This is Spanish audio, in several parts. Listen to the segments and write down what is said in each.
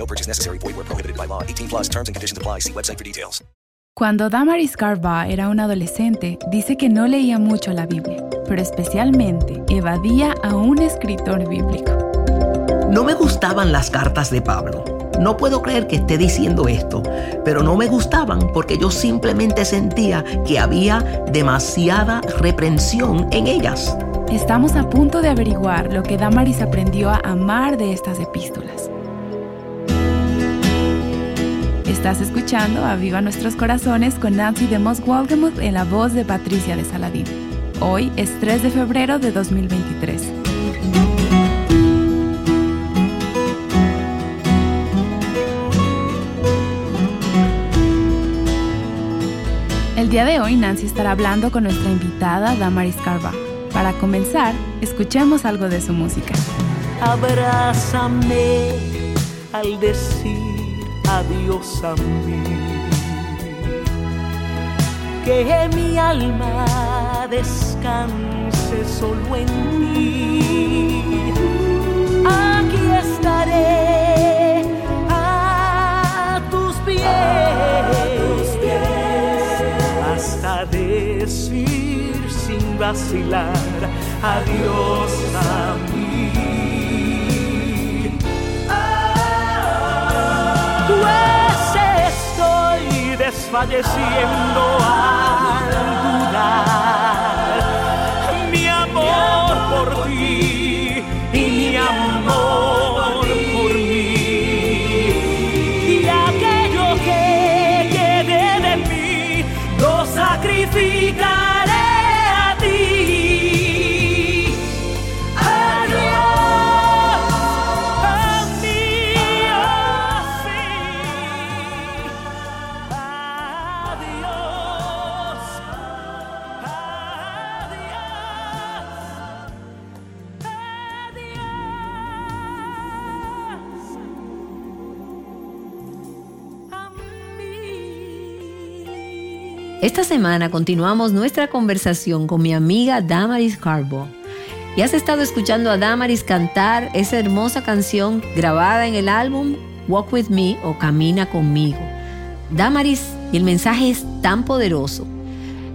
No purchase necessary. Void where prohibited by law. 18 plus terms and conditions apply. See website for details. Cuando Damaris Carva era una adolescente, dice que no leía mucho la Biblia, pero especialmente evadía a un escritor bíblico. No me gustaban las cartas de Pablo. No puedo creer que esté diciendo esto, pero no me gustaban porque yo simplemente sentía que había demasiada reprensión en ellas. Estamos a punto de averiguar lo que Damaris aprendió a amar de estas epístolas. Estás escuchando a Viva Nuestros Corazones con Nancy de Moss Waldemuth en la voz de Patricia de Saladín. Hoy es 3 de febrero de 2023. El día de hoy Nancy estará hablando con nuestra invitada Damaris Carva. Para comenzar, escuchemos algo de su música. Abrázame al decir adiós a mí. Que mi alma descanse solo en ti. Aquí estaré a tus pies. Hasta decir sin vacilar adiós a mí. Pues estoy desfalleciendo al dudar. Mi amor por ti Esta semana continuamos nuestra conversación con mi amiga Damaris Carbo. Y has estado escuchando a Damaris cantar esa hermosa canción grabada en el álbum Walk With Me o Camina conmigo. Damaris, y el mensaje es tan poderoso.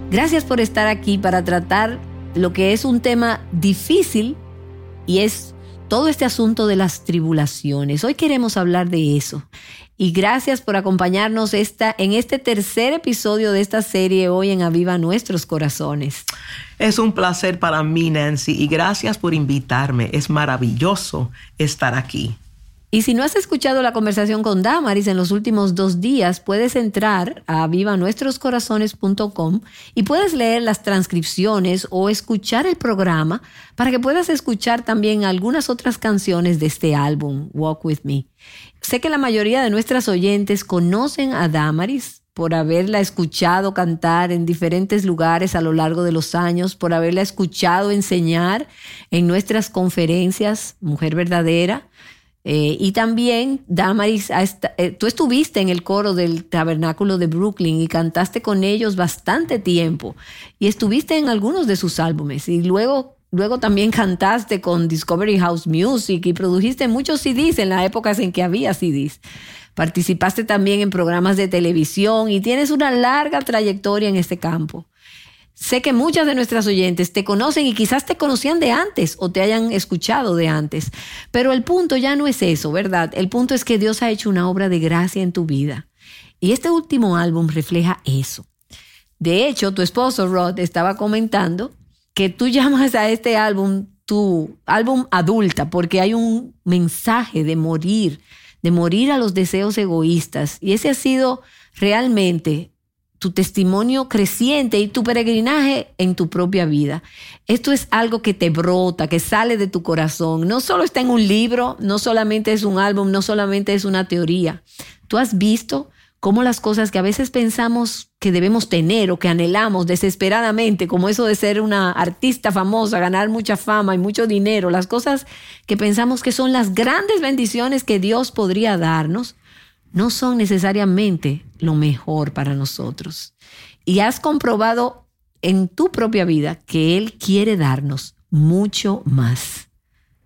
Gracias por estar aquí para tratar lo que es un tema difícil y es todo este asunto de las tribulaciones. Hoy queremos hablar de eso. Y gracias por acompañarnos en este tercer episodio de esta serie hoy en Aviva Nuestros Corazones. Es un placer para mí, Nancy, y gracias por invitarme. Es maravilloso estar aquí. Y si no has escuchado la conversación con Damaris en los últimos dos días, puedes entrar a vivanuestroscorazones.com y puedes leer las transcripciones o escuchar el programa para que puedas escuchar también algunas otras canciones de este álbum, Walk With Me. Sé que la mayoría de nuestras oyentes conocen a Damaris por haberla escuchado cantar en diferentes lugares a lo largo de los años, por haberla escuchado enseñar en nuestras conferencias, Mujer Verdadera. Eh, y también, Damaris, eh, tú estuviste en el coro del Tabernáculo de Brooklyn y cantaste con ellos bastante tiempo. Y estuviste en algunos de sus álbumes. Y luego, luego también cantaste con Discovery House Music y produjiste muchos CDs en las épocas en que había CDs. Participaste también en programas de televisión y tienes una larga trayectoria en este campo. Sé que muchas de nuestras oyentes te conocen y quizás te conocían de antes o te hayan escuchado de antes, pero el punto ya no es eso, ¿verdad? El punto es que Dios ha hecho una obra de gracia en tu vida. Y este último álbum refleja eso. De hecho, tu esposo Rod estaba comentando que tú llamas a este álbum tu álbum adulta porque hay un mensaje de morir, de morir a los deseos egoístas. Y ese ha sido realmente tu testimonio creciente y tu peregrinaje en tu propia vida. Esto es algo que te brota, que sale de tu corazón. No solo está en un libro, no solamente es un álbum, no solamente es una teoría. Tú has visto cómo las cosas que a veces pensamos que debemos tener o que anhelamos desesperadamente, como eso de ser una artista famosa, ganar mucha fama y mucho dinero, las cosas que pensamos que son las grandes bendiciones que Dios podría darnos, no son necesariamente lo mejor para nosotros. Y has comprobado en tu propia vida que Él quiere darnos mucho más.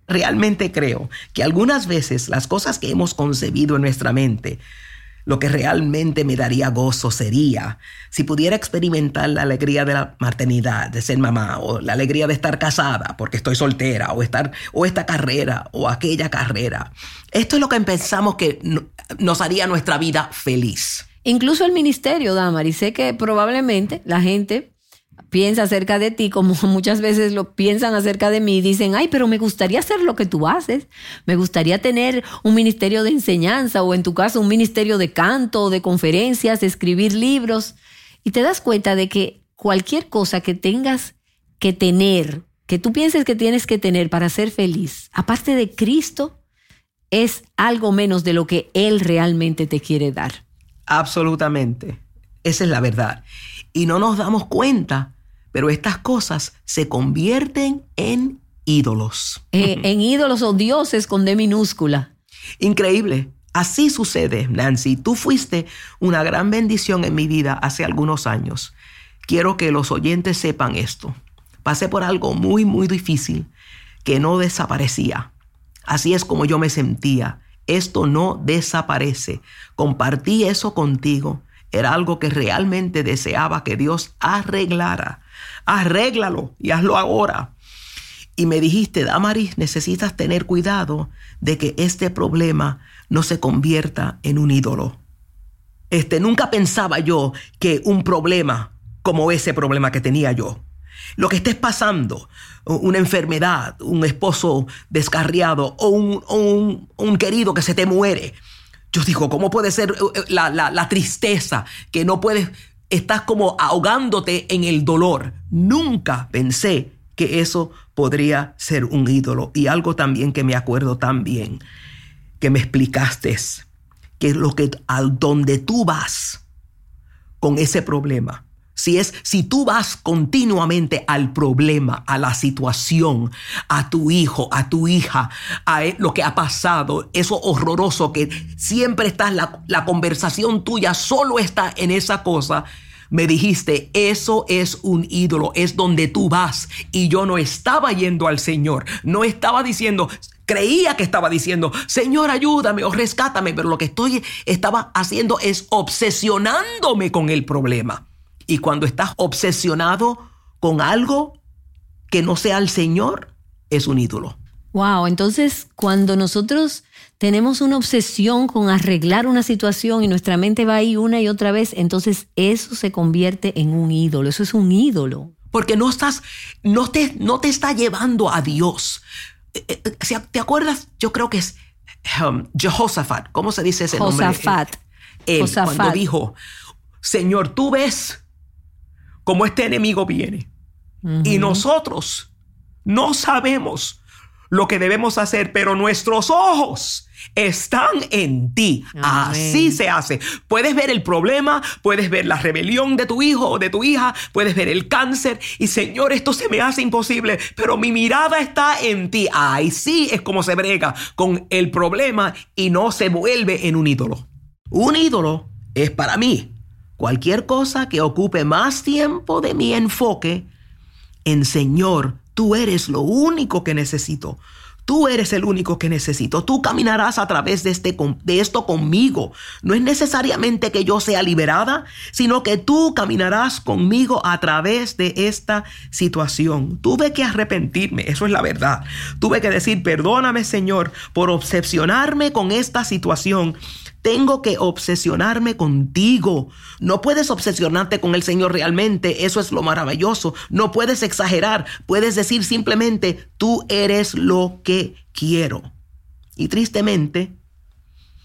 Realmente creo que algunas veces las cosas que hemos concebido en nuestra mente, lo que realmente me daría gozo sería si pudiera experimentar la alegría de la maternidad, de ser mamá, o la alegría de estar casada porque estoy soltera, o, estar, o esta carrera, o aquella carrera. Esto es lo que pensamos que nos haría nuestra vida feliz. Incluso el ministerio, Damari, sé que probablemente la gente piensa acerca de ti como muchas veces lo piensan acerca de mí y dicen, ay, pero me gustaría hacer lo que tú haces, me gustaría tener un ministerio de enseñanza o en tu caso un ministerio de canto, de conferencias, de escribir libros. Y te das cuenta de que cualquier cosa que tengas que tener, que tú pienses que tienes que tener para ser feliz, aparte de Cristo, es algo menos de lo que Él realmente te quiere dar. Absolutamente. Esa es la verdad. Y no nos damos cuenta, pero estas cosas se convierten en ídolos. Eh, en ídolos o dioses con D minúscula. Increíble. Así sucede, Nancy. Tú fuiste una gran bendición en mi vida hace algunos años. Quiero que los oyentes sepan esto. Pasé por algo muy, muy difícil que no desaparecía. Así es como yo me sentía esto no desaparece. Compartí eso contigo. Era algo que realmente deseaba que Dios arreglara. Arréglalo y hazlo ahora. Y me dijiste, Damaris, necesitas tener cuidado de que este problema no se convierta en un ídolo. Este, nunca pensaba yo que un problema como ese problema que tenía yo lo que estés pasando, una enfermedad, un esposo descarriado o un, querido que se te muere. Yo digo, ¿cómo puede ser eh, eh, la, la tristeza que no puedes, estás como ahogándote en el dolor? Nunca pensé que eso podría ser un ídolo. Y algo también que me acuerdo también, que me explicaste, que lo que al donde tú vas con ese problema, si es, si tú vas continuamente al problema, a la situación, a tu hijo, a tu hija, a e, lo que ha pasado, eso horroroso que siempre estás, la, conversación tuya solo está en esa cosa, me dijiste, eso es un ídolo, es donde tú vas. Y yo no estaba yendo al Señor, no estaba diciendo, creía que estaba diciendo, Señor, ayúdame o rescátame, pero lo que estoy, estaba haciendo es obsesionándome con el problema. Y cuando estás obsesionado con algo que no sea el Señor, es un ídolo. Wow, entonces cuando nosotros tenemos una obsesión con arreglar una situación y nuestra mente va ahí una y otra vez, entonces eso se convierte en un ídolo, eso es un ídolo. Porque no estás, no te, no te está llevando a Dios. Eh, eh, ¿Te acuerdas? Yo creo que es um, Jehoshaphat, ¿cómo se dice ese nombre? Josafat. Él, cuando dijo, Señor, tú ves como este enemigo viene. Y nosotros no sabemos lo que debemos hacer, pero nuestros ojos están en ti. Así se hace. Puedes ver el problema, puedes ver la rebelión de tu hijo o de tu hija, puedes ver el cáncer y Señor, esto se me hace imposible, pero mi mirada está en ti. Ahí sí es como se brega con el problema y no se vuelve en un ídolo. Un ídolo es para mí Cualquier cosa que ocupe más tiempo de mi enfoque en Señor, tú eres lo único que necesito. Tú eres el único que necesito. Tú caminarás a través de, este, de esto conmigo. No es necesariamente que yo sea liberada, sino que tú caminarás conmigo a través de esta situación. Tuve que arrepentirme, eso es la verdad. Tuve que decir, perdóname Señor por obsesionarme con esta situación tengo que obsesionarme contigo. No puedes obsesionarte con el Señor realmente, eso es lo maravilloso. No puedes exagerar, puedes decir simplemente, tú eres lo que quiero. Y tristemente,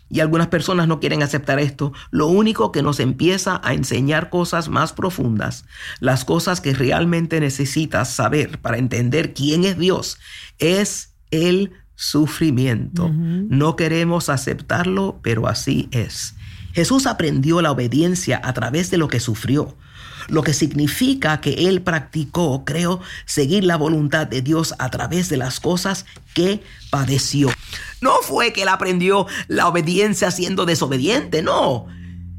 y algunas personas no quieren aceptar esto, lo único que nos empieza a enseñar cosas más profundas, las cosas que realmente necesitas saber para entender quién es Dios, es el sufrimiento. No queremos aceptarlo, pero así es. Jesús aprendió la obediencia a través de lo que sufrió, lo que significa que Él practicó, creo, seguir la voluntad de Dios a través de las cosas que padeció. No fue que Él aprendió la obediencia siendo desobediente, no.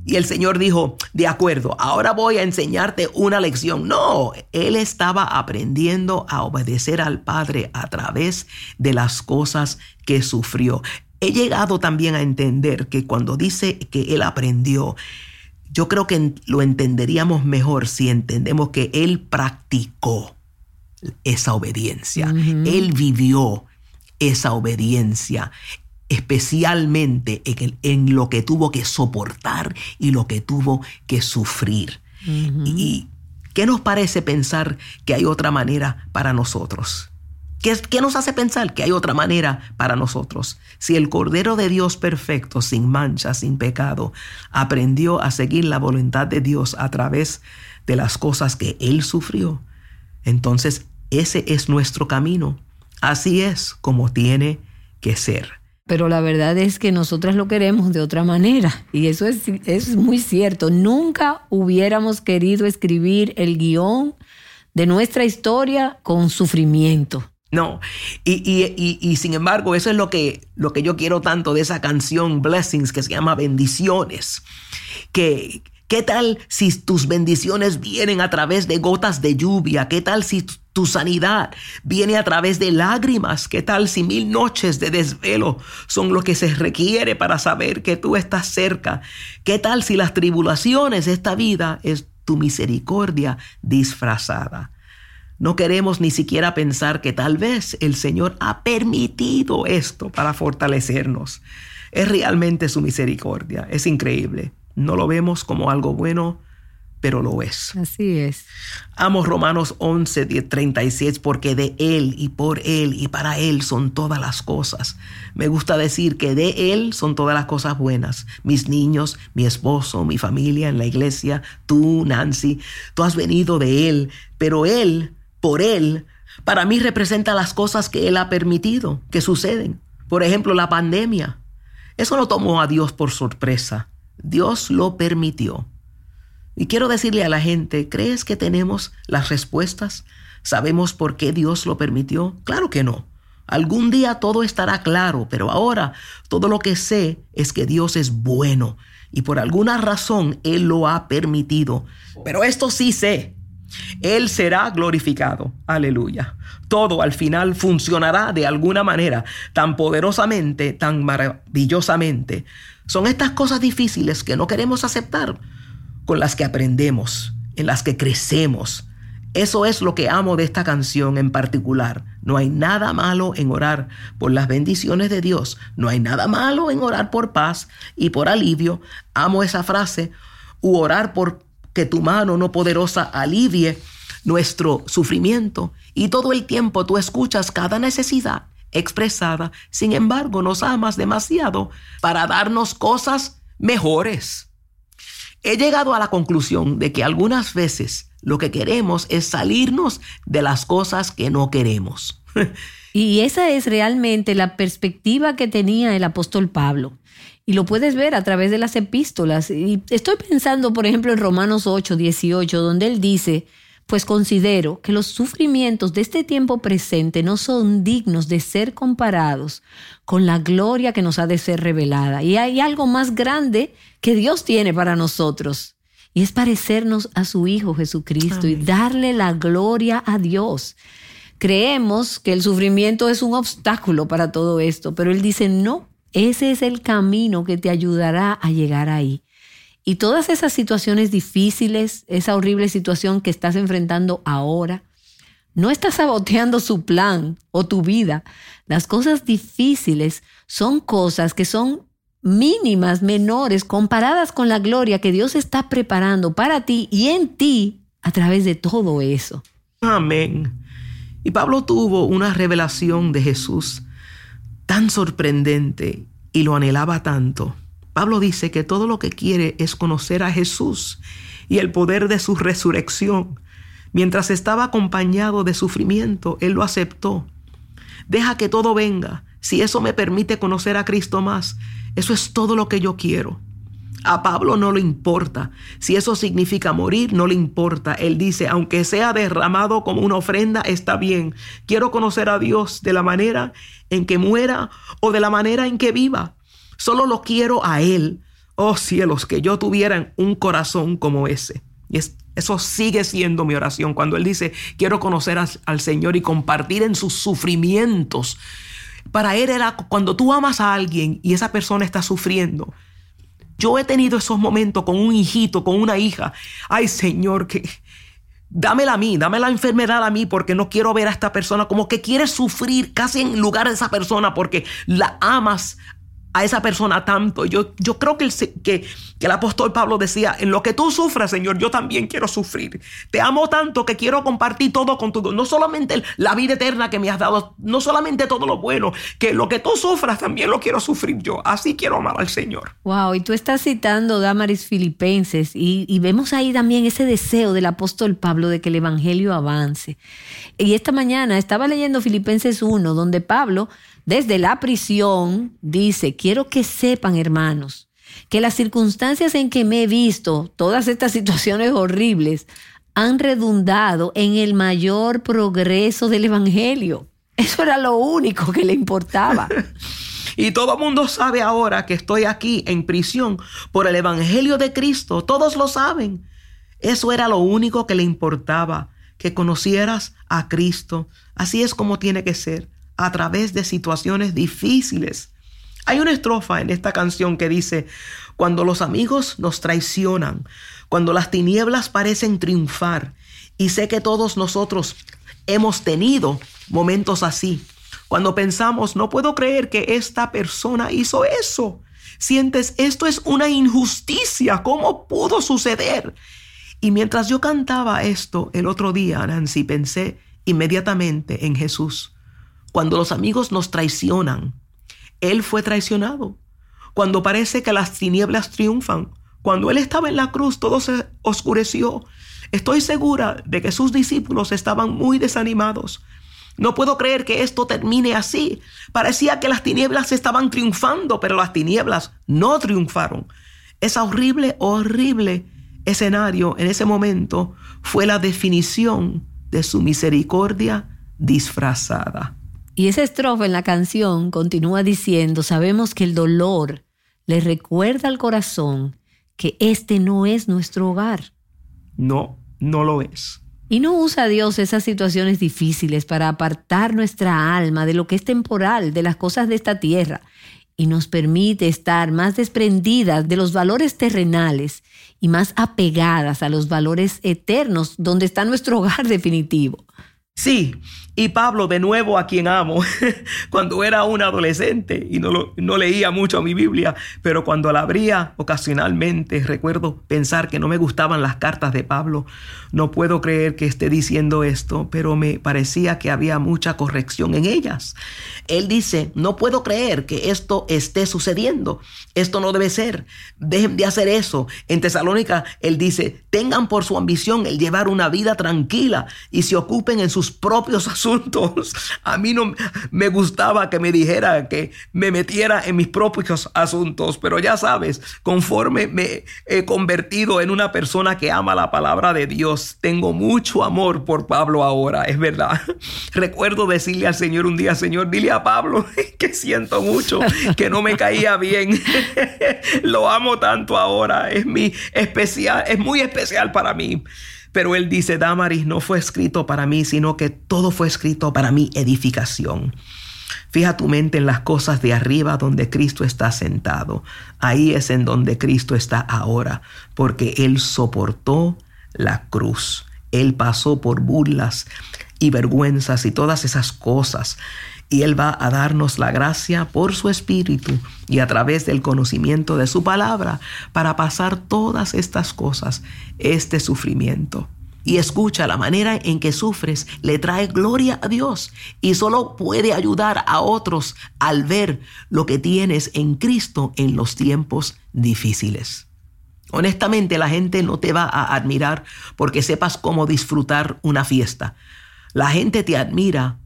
Y el Señor dijo, de acuerdo, ahora voy a enseñarte una lección. No, Él estaba aprendiendo a obedecer al Padre a través de las cosas que sufrió. He llegado también a entender que cuando dice que Él aprendió, yo creo que lo entenderíamos mejor si entendemos que Él practicó esa obediencia. Él vivió esa obediencia especialmente en, en, lo que tuvo que soportar y lo que tuvo que sufrir. ¿Y qué nos parece pensar que hay otra manera para nosotros? ¿Qué, ¿Qué, nos hace pensar que hay otra manera para nosotros? Si el Cordero de Dios perfecto, sin mancha, sin pecado, aprendió a seguir la voluntad de Dios a través de las cosas que Él sufrió, entonces ese es nuestro camino. Así es como tiene que ser. Pero la verdad es que nosotras lo queremos de otra manera. Y eso es, es muy cierto. Nunca hubiéramos querido escribir el guion de nuestra historia con sufrimiento. No, y, y, y, y, sin embargo, eso es lo que, lo que yo quiero tanto de esa canción Blessings que se llama Bendiciones. Que, ¿Qué tal si tus bendiciones vienen a través de gotas de lluvia? ¿Qué tal si tu sanidad viene a través de lágrimas? ¿Qué tal si mil noches de desvelo son lo que se requiere para saber que tú estás cerca? ¿Qué tal si las tribulaciones de esta vida es tu misericordia disfrazada? No queremos ni siquiera pensar que tal vez el Señor ha permitido esto para fortalecernos. Es realmente su misericordia. Es increíble. No lo vemos como algo bueno, pero lo es. Así es. Amo Romanos 11, 10, 36, porque de Él y por Él y para Él son todas las cosas. Me gusta decir que de Él son todas las cosas buenas. Mis niños, mi esposo, mi familia en la iglesia, tú, Nancy, tú has venido de Él, pero Él, por Él, para mí representa las cosas que Él ha permitido que suceden. Por ejemplo, la pandemia. Eso no tomó a Dios por sorpresa. Dios lo permitió. Y quiero decirle a la gente, ¿crees que tenemos las respuestas? ¿Sabemos por qué Dios lo permitió? Claro que no. Algún día todo estará claro, pero ahora todo lo que sé es que Dios es bueno y por alguna razón Él lo ha permitido. Pero esto sí sé, Él será glorificado. Aleluya. Todo al final funcionará de alguna manera, tan poderosamente, tan maravillosamente. Son estas cosas difíciles que no queremos aceptar, con las que aprendemos, en las que crecemos. Eso es lo que amo de esta canción en particular. No hay nada malo en orar por las bendiciones de Dios. No hay nada malo en orar por paz y por alivio. Amo esa frase. U orar por que tu mano no poderosa alivie nuestro sufrimiento. Y todo el tiempo tú escuchas cada necesidad expresada. Sin embargo, nos amas demasiado para darnos cosas mejores. He llegado a la conclusión de que algunas veces lo que queremos es salirnos de las cosas que no queremos. y esa es realmente la perspectiva que tenía el apóstol Pablo. Y lo puedes ver a través de las epístolas. Y estoy pensando, por ejemplo, en Romanos 8, 18, donde él dice, pues considero que los sufrimientos de este tiempo presente no son dignos de ser comparados con la gloria que nos ha de ser revelada. Y hay algo más grande que Dios tiene para nosotros. Y es parecernos a su Hijo Jesucristo Amén. y darle la gloria a Dios. Creemos que el sufrimiento es un obstáculo para todo esto, pero Él dice, no, ese es el camino que te ayudará a llegar ahí. Y todas esas situaciones difíciles, esa horrible situación que estás enfrentando ahora, no estás saboteando su plan o tu vida. Las cosas difíciles son cosas que son mínimas, menores, comparadas con la gloria que Dios está preparando para ti y en ti a través de todo eso. Amén. Y Pablo tuvo una revelación de Jesús tan sorprendente y lo anhelaba tanto. Pablo dice que todo lo que quiere es conocer a Jesús y el poder de su resurrección. Mientras estaba acompañado de sufrimiento, él lo aceptó. Deja que todo venga. Si eso me permite conocer a Cristo más, eso es todo lo que yo quiero. A Pablo no le importa. Si eso significa morir, no le importa. Él dice, aunque sea derramado como una ofrenda, está bien. Quiero conocer a Dios de la manera en que muera o de la manera en que viva. Solo lo quiero a Él. Oh cielos, que yo tuviera un corazón como ese. Y eso sigue siendo mi oración. Cuando Él dice, quiero conocer al Señor y compartir en sus sufrimientos. Para Él era cuando tú amas a alguien y esa persona está sufriendo. Yo he tenido esos momentos con un hijito, con una hija. Ay Señor, que dámela a mí, dame la enfermedad a mí porque no quiero ver a esta persona como que quiere sufrir casi en lugar de esa persona porque la amas a esa persona tanto. Yo, yo creo que el, que, que el apóstol Pablo decía, en lo que tú sufras, Señor, yo también quiero sufrir. Te amo tanto que quiero compartir todo con tu... No solamente la vida eterna que me has dado, no solamente todo lo bueno, que lo que tú sufras también lo quiero sufrir yo. Así quiero amar al Señor. Wow, y tú estás citando Damaris Filipenses y, vemos ahí también ese deseo del apóstol Pablo de que el Evangelio avance. Y esta mañana estaba leyendo Filipenses 1, donde Pablo desde la prisión, dice, quiero que sepan, hermanos, que las circunstancias en que me he visto, todas estas situaciones horribles, han redundado en el mayor progreso del Evangelio. Eso era lo único que le importaba. y todo el mundo sabe ahora que estoy aquí en prisión por el Evangelio de Cristo. Todos lo saben. Eso era lo único que le importaba, que conocieras a Cristo. Así es como tiene que ser a través de situaciones difíciles. Hay una estrofa en esta canción que dice, cuando los amigos nos traicionan, cuando las tinieblas parecen triunfar, y sé que todos nosotros hemos tenido momentos así, cuando pensamos, no puedo creer que esta persona hizo eso. Sientes, esto es una injusticia, ¿cómo pudo suceder? Y mientras yo cantaba esto el otro día, Nancy, pensé inmediatamente en Jesús cuando los amigos nos traicionan, Él fue traicionado. Cuando parece que las tinieblas triunfan, cuando Él estaba en la cruz, todo se oscureció. Estoy segura de que sus discípulos estaban muy desanimados. No puedo creer que esto termine así. Parecía que las tinieblas estaban triunfando, pero las tinieblas no triunfaron. Ese horrible, horrible escenario en ese momento fue la definición de su misericordia disfrazada. Y esa estrofa en la canción continúa diciendo, sabemos que el dolor le recuerda al corazón que este no es nuestro hogar. No, no lo es. Y no usa Dios esas situaciones difíciles para apartar nuestra alma de lo que es temporal, de las cosas de esta tierra, y nos permite estar más desprendidas de los valores terrenales y más apegadas a los valores eternos, donde está nuestro hogar definitivo. Sí, y Pablo, de nuevo a quien amo, cuando era un adolescente y no, no leía mucho mi Biblia, pero cuando la abría ocasionalmente, recuerdo pensar que no me gustaban las cartas de Pablo. No puedo creer que esté diciendo esto, pero me parecía que había mucha corrección en ellas. Él dice, no puedo creer que esto esté sucediendo. Esto no debe ser. Dejen de hacer eso. En Tesalónica, él dice, tengan por su ambición el llevar una vida tranquila y se ocupen en sus propios asuntos a mí no me gustaba que me dijera que me metiera en mis propios asuntos, pero ya sabes, conforme me he convertido en una persona que ama la palabra de Dios, tengo mucho amor por Pablo ahora, es verdad. Recuerdo decirle al Señor un día, Señor, dile a Pablo que siento mucho, que no me caía bien. Lo amo tanto ahora, es mi especial, es muy especial para mí. Pero él dice, Damaris no fue escrito para mí, sino que todo fue escrito para mi edificación. Fija tu mente en las cosas de arriba donde Cristo está sentado. Ahí es en donde Cristo está ahora, porque Él soportó la cruz. Él pasó por burlas y vergüenzas y todas esas cosas. Y Él va a darnos la gracia por su Espíritu y a través del conocimiento de su palabra para pasar todas estas cosas, este sufrimiento. Y escucha, la manera en que sufres le trae gloria a Dios y solo puede ayudar a otros al ver lo que tienes en Cristo en los tiempos difíciles. Honestamente, la gente no te va a admirar porque sepas cómo disfrutar una fiesta. La gente te admira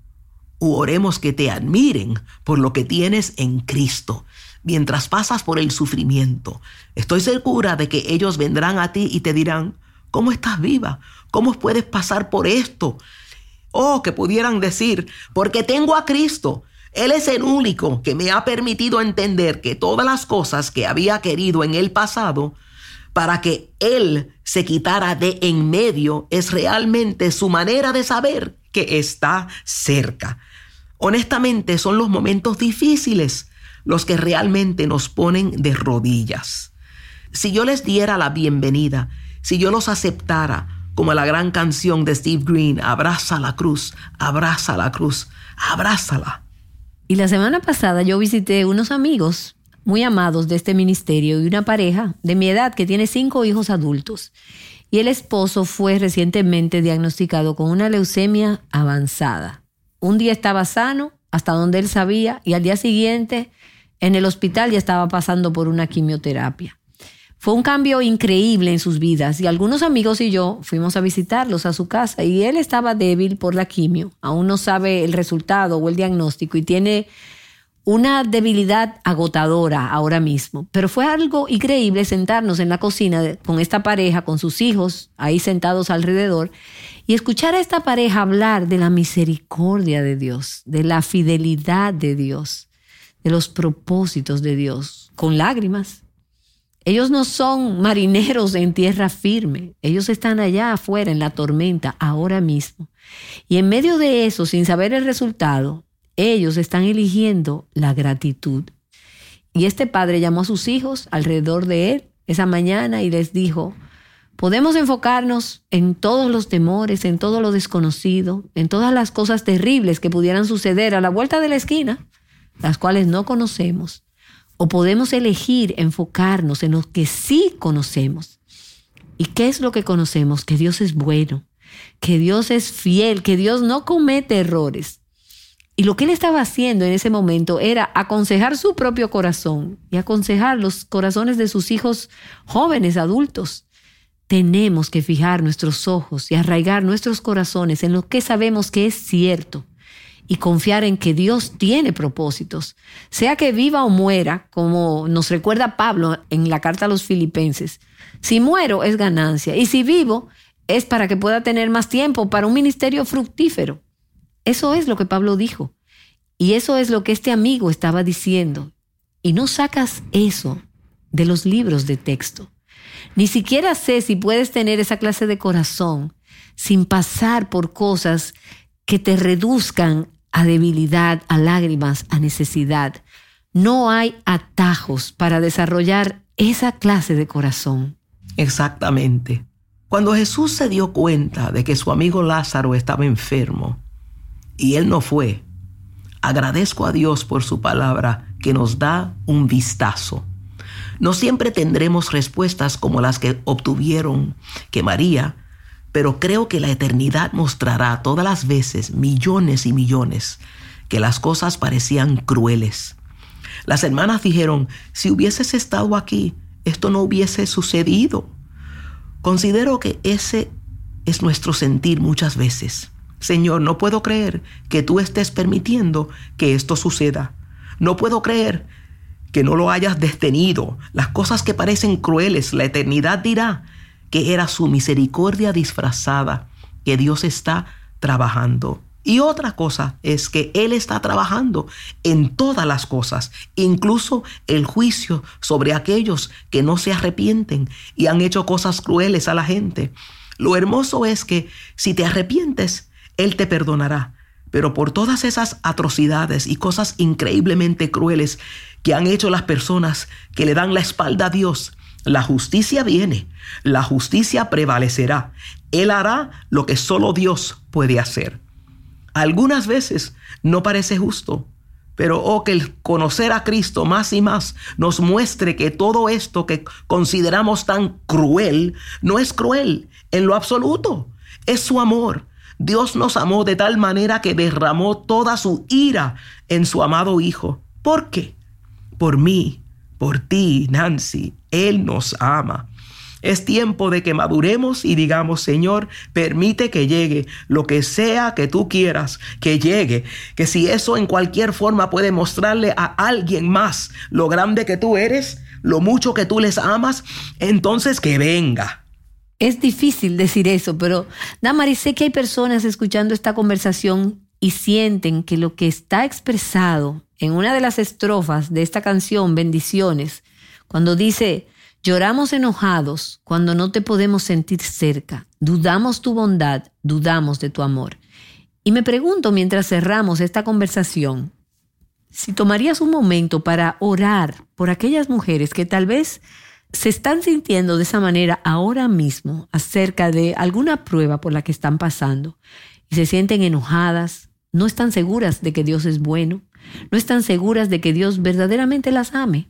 oremos que te admiren por lo que tienes en Cristo. Mientras pasas por el sufrimiento, estoy segura de que ellos vendrán a ti y te dirán, ¿cómo estás viva? ¿Cómo puedes pasar por esto? Oh, que pudieran decir, porque tengo a Cristo. Él es el único que me ha permitido entender que todas las cosas que había querido en el pasado, para que Él se quitara de en medio, es realmente su manera de saber que está cerca. Honestamente, son los momentos difíciles los que realmente nos ponen de rodillas. Si yo les diera la bienvenida, si yo los aceptara, como la gran canción de Steve Green, abraza la cruz, abraza la cruz, abrázala. Y la semana pasada yo visité unos amigos muy amados de este ministerio y una pareja de mi edad que tiene cinco hijos adultos. Y el esposo fue recientemente diagnosticado con una leucemia avanzada. Un día estaba sano, hasta donde él sabía, y al día siguiente en el hospital ya estaba pasando por una quimioterapia. Fue un cambio increíble en sus vidas y algunos amigos y yo fuimos a visitarlos a su casa y él estaba débil por la quimio, aún no sabe el resultado o el diagnóstico y tiene una debilidad agotadora ahora mismo. Pero fue algo increíble sentarnos en la cocina con esta pareja, con sus hijos ahí sentados alrededor y escuchar a esta pareja hablar de la misericordia de Dios, de la fidelidad de Dios, de los propósitos de Dios, con lágrimas. Ellos no son marineros en tierra firme, ellos están allá afuera en la tormenta ahora mismo. Y en medio de eso, sin saber el resultado, ellos están eligiendo la gratitud. Y este padre llamó a sus hijos alrededor de él esa mañana y les dijo, podemos enfocarnos en todos los temores, en todo lo desconocido, en todas las cosas terribles que pudieran suceder a la vuelta de la esquina, las cuales no conocemos o podemos elegir enfocarnos en lo que sí conocemos. ¿Y qué es lo que conocemos? Que Dios es bueno, que Dios es fiel, que Dios no comete errores. Y lo que él estaba haciendo en ese momento era aconsejar su propio corazón y aconsejar los corazones de sus hijos jóvenes, adultos. Tenemos que fijar nuestros ojos y arraigar nuestros corazones en lo que sabemos que es cierto y confiar en que Dios tiene propósitos. Sea que viva o muera, como nos recuerda Pablo en la carta a los filipenses, si muero es ganancia y si vivo es para que pueda tener más tiempo para un ministerio fructífero. Eso es lo que Pablo dijo. Y eso es lo que este amigo estaba diciendo. Y no sacas eso de los libros de texto. Ni siquiera sé si puedes tener esa clase de corazón sin pasar por cosas que te reduzcan a debilidad, a lágrimas, a necesidad. No hay atajos para desarrollar esa clase de corazón. Exactamente. Cuando Jesús se dio cuenta de que su amigo Lázaro estaba enfermo y él no fue, agradezco a Dios por su palabra que nos da un vistazo. No siempre tendremos respuestas como las que obtuvieron que María pero creo que la eternidad mostrará todas las veces, millones y millones, que las cosas parecían crueles. Las hermanas dijeron, si hubieses estado aquí, esto no hubiese sucedido. Considero que ese es nuestro sentir muchas veces. Señor, no puedo creer que tú estés permitiendo que esto suceda. No puedo creer que no lo hayas detenido. Las cosas que parecen crueles, la eternidad dirá que era su misericordia disfrazada, que Dios está trabajando. Y otra cosa es que Él está trabajando en todas las cosas, incluso el juicio sobre aquellos que no se arrepienten y han hecho cosas crueles a la gente. Lo hermoso es que si te arrepientes, Él te perdonará. Pero por todas esas atrocidades y cosas increíblemente crueles que han hecho las personas que le dan la espalda a Dios, la justicia viene, la justicia prevalecerá. Él hará lo que solo Dios puede hacer. Algunas veces no parece justo, pero oh que el conocer a Cristo más y más nos muestre que todo esto que consideramos tan cruel no es cruel en lo absoluto, es su amor. Dios nos amó de tal manera que derramó toda su ira en su amado Hijo. ¿Por qué? Por mí, por ti, Nancy. Él nos ama. Es tiempo de que maduremos y digamos, Señor, permite que llegue lo que sea que tú quieras que llegue. Que si eso en cualquier forma puede mostrarle a alguien más lo grande que tú eres, lo mucho que tú les amas, entonces que venga. Es difícil decir eso, pero Damari, sé que hay personas escuchando esta conversación y sienten que lo que está expresado en una de las estrofas de esta canción, Bendiciones, cuando dice, lloramos enojados cuando no te podemos sentir cerca, dudamos tu bondad, dudamos de tu amor. Y me pregunto mientras cerramos esta conversación, si tomarías un momento para orar por aquellas mujeres que tal vez se están sintiendo de esa manera ahora mismo acerca de alguna prueba por la que están pasando y se sienten enojadas, no están seguras de que Dios es bueno, no están seguras de que Dios verdaderamente las ame.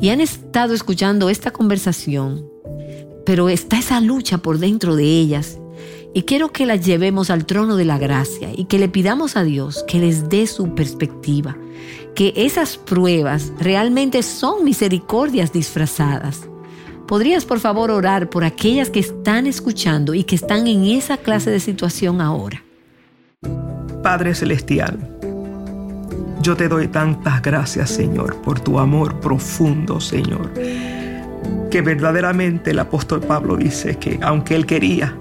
Y han estado escuchando esta conversación, pero está esa lucha por dentro de ellas. Y quiero que las llevemos al trono de la gracia y que le pidamos a Dios que les dé su perspectiva, que esas pruebas realmente son misericordias disfrazadas. ¿Podrías por favor orar por aquellas que están escuchando y que están en esa clase de situación ahora? Padre Celestial, yo te doy tantas gracias, Señor, por tu amor profundo, Señor. Que verdaderamente el apóstol Pablo dice que aunque él quería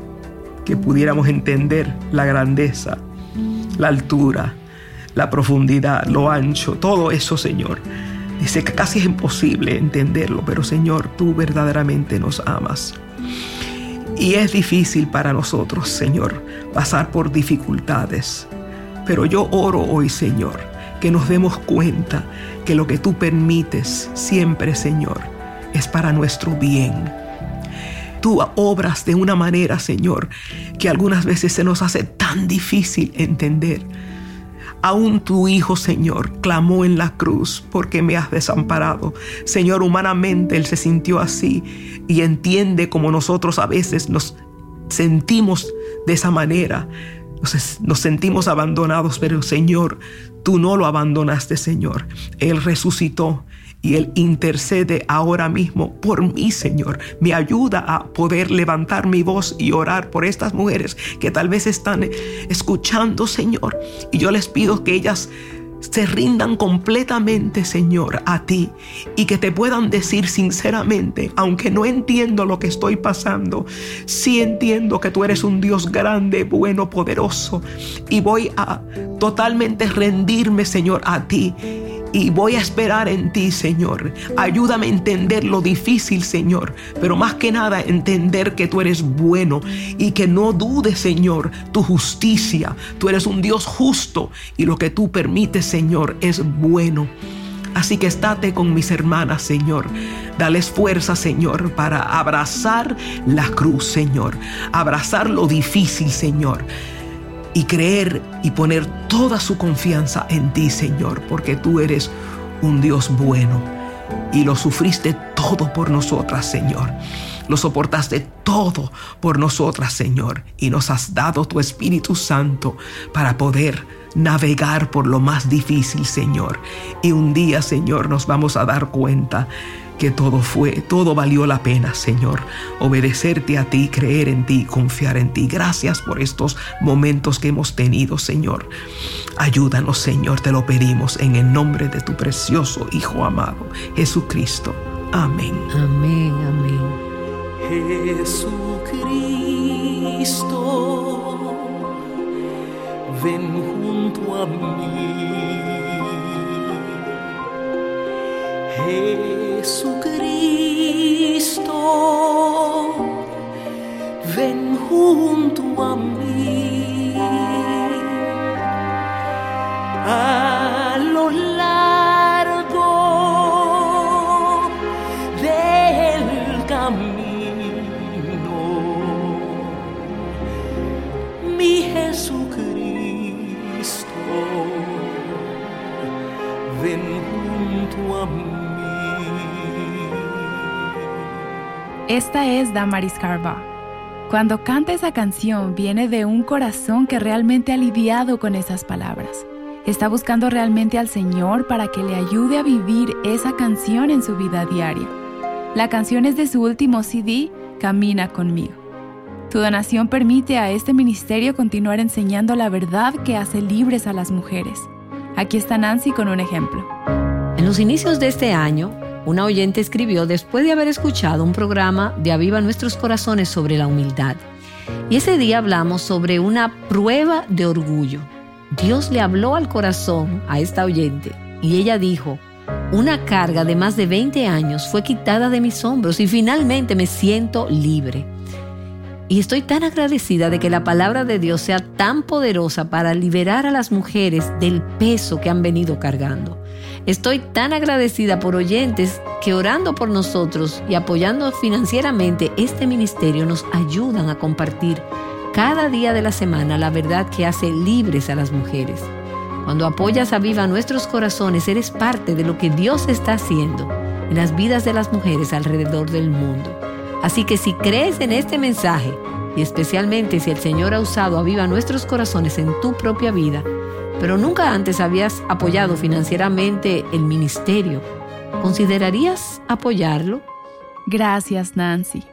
que pudiéramos entender la grandeza, la altura, la profundidad, lo ancho, todo eso, Señor, dice que casi es imposible entenderlo, pero Señor, tú verdaderamente nos amas. Y es difícil para nosotros, Señor, pasar por dificultades. Pero yo oro hoy, Señor, que nos demos cuenta que lo que tú permites siempre, Señor, es para nuestro bien. Tú obras de una manera, Señor, que algunas veces se nos hace tan difícil entender. Aún tu Hijo, Señor, clamó en la cruz porque me has desamparado. Señor, humanamente Él se sintió así y entiende como nosotros a veces nos sentimos de esa manera. Nos, nos sentimos abandonados, pero Señor, tú no lo abandonaste, Señor. Él resucitó y Él intercede ahora mismo por mí, Señor. Me ayuda a poder levantar mi voz y orar por estas mujeres que tal vez están escuchando, Señor. Y yo les pido que ellas se rindan completamente, Señor, a ti y que te puedan decir sinceramente, aunque no entiendo lo que estoy pasando, sí entiendo que tú eres un Dios grande, bueno, poderoso y voy a totalmente rendirme, Señor, a ti y voy a esperar en ti, Señor. Ayúdame a entender lo difícil, Señor, pero más que nada entender que tú eres bueno y que no dudes, Señor, tu justicia. Tú eres un Dios justo y lo que tú permites, Señor, es bueno. Así que estate con mis hermanas, Señor. Dales fuerza, Señor, para abrazar la cruz, Señor. Abrazar lo difícil, Señor y creer y poner toda su confianza en ti, Señor, porque tú eres un Dios bueno y lo sufriste todo por nosotras, Señor. Lo soportaste todo por nosotras, Señor, y nos has dado tu Espíritu Santo para poder navegar por lo más difícil, Señor. Y un día, Señor, nos vamos a dar cuenta que todo fue, todo valió la pena, Señor. Obedecerte a ti, creer en ti, confiar en ti. Gracias por estos momentos que hemos tenido, Señor. Ayúdanos, Señor, te lo pedimos en el nombre de tu precioso Hijo amado, Jesucristo. Amén. Amén, amén. Jesucristo, ven junto a mí. Jesucristo, ven junto a mí. A Esta es Damaris Carva. Cuando canta esa canción viene de un corazón que realmente ha lidiado con esas palabras. Está buscando realmente al Señor para que le ayude a vivir esa canción en su vida diaria. La canción es de su último CD, Camina conmigo. Tu donación permite a este ministerio continuar enseñando la verdad que hace libres a las mujeres. Aquí está Nancy con un ejemplo. En los inicios de este año, una oyente escribió después de haber escuchado un programa de Aviva Nuestros Corazones sobre la humildad. Y ese día hablamos sobre una prueba de orgullo. Dios le habló al corazón a esta oyente y ella dijo, una carga de más de 20 años fue quitada de mis hombros y finalmente me siento libre. Y estoy tan agradecida de que la palabra de Dios sea tan poderosa para liberar a las mujeres del peso que han venido cargando. Estoy tan agradecida por oyentes que orando por nosotros y apoyando financieramente este ministerio nos ayudan a compartir cada día de la semana la verdad que hace libres a las mujeres. Cuando apoyas a Viva nuestros corazones, eres parte de lo que Dios está haciendo en las vidas de las mujeres alrededor del mundo. Así que si crees en este mensaje, y especialmente si el Señor ha usado a Viva nuestros corazones en tu propia vida, pero nunca antes habías apoyado financieramente el ministerio, ¿considerarías apoyarlo? Gracias, Nancy.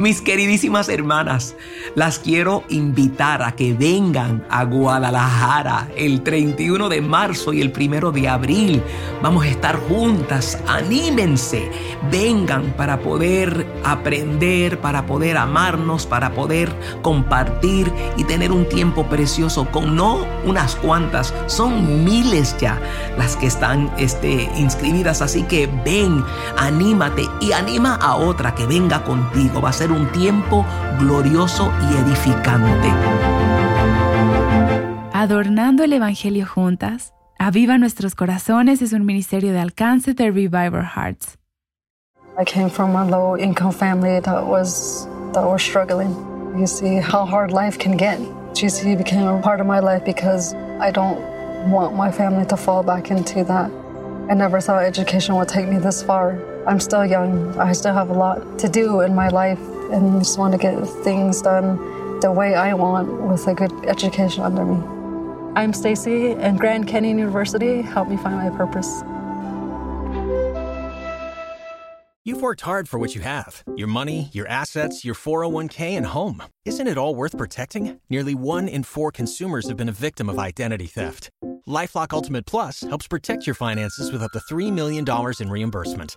Mis queridísimas hermanas, las quiero invitar a que vengan a Guadalajara el 31 de marzo y el 1 de abril. Vamos a estar juntas, anímense, vengan para poder aprender, para poder amarnos, para poder compartir y tener un tiempo precioso con no unas cuantas, son miles ya las que están este, inscribidas. Así que ven, anímate y anima a otra que venga contigo. Va a ser un tiempo glorioso y edificante. Adornando el Evangelio juntas, Aviva Nuestros Corazones es un ministerio de alcance de Reviver Hearts. I came from a low income family that was that was struggling. You see how hard life can get. GC became a part of my life because I don't want my family to fall back into that. I never thought education would take me this far. I'm still young. I still have a lot to do in my life and just want to get things done the way I want with a good education under me. I'm Stacy, and Grand Canyon University helped me find my purpose. You've worked hard for what you have your money, your assets, your 401k, and home. Isn't it all worth protecting? Nearly one in four consumers have been a victim of identity theft. Lifelock Ultimate Plus helps protect your finances with up to $3 million in reimbursement.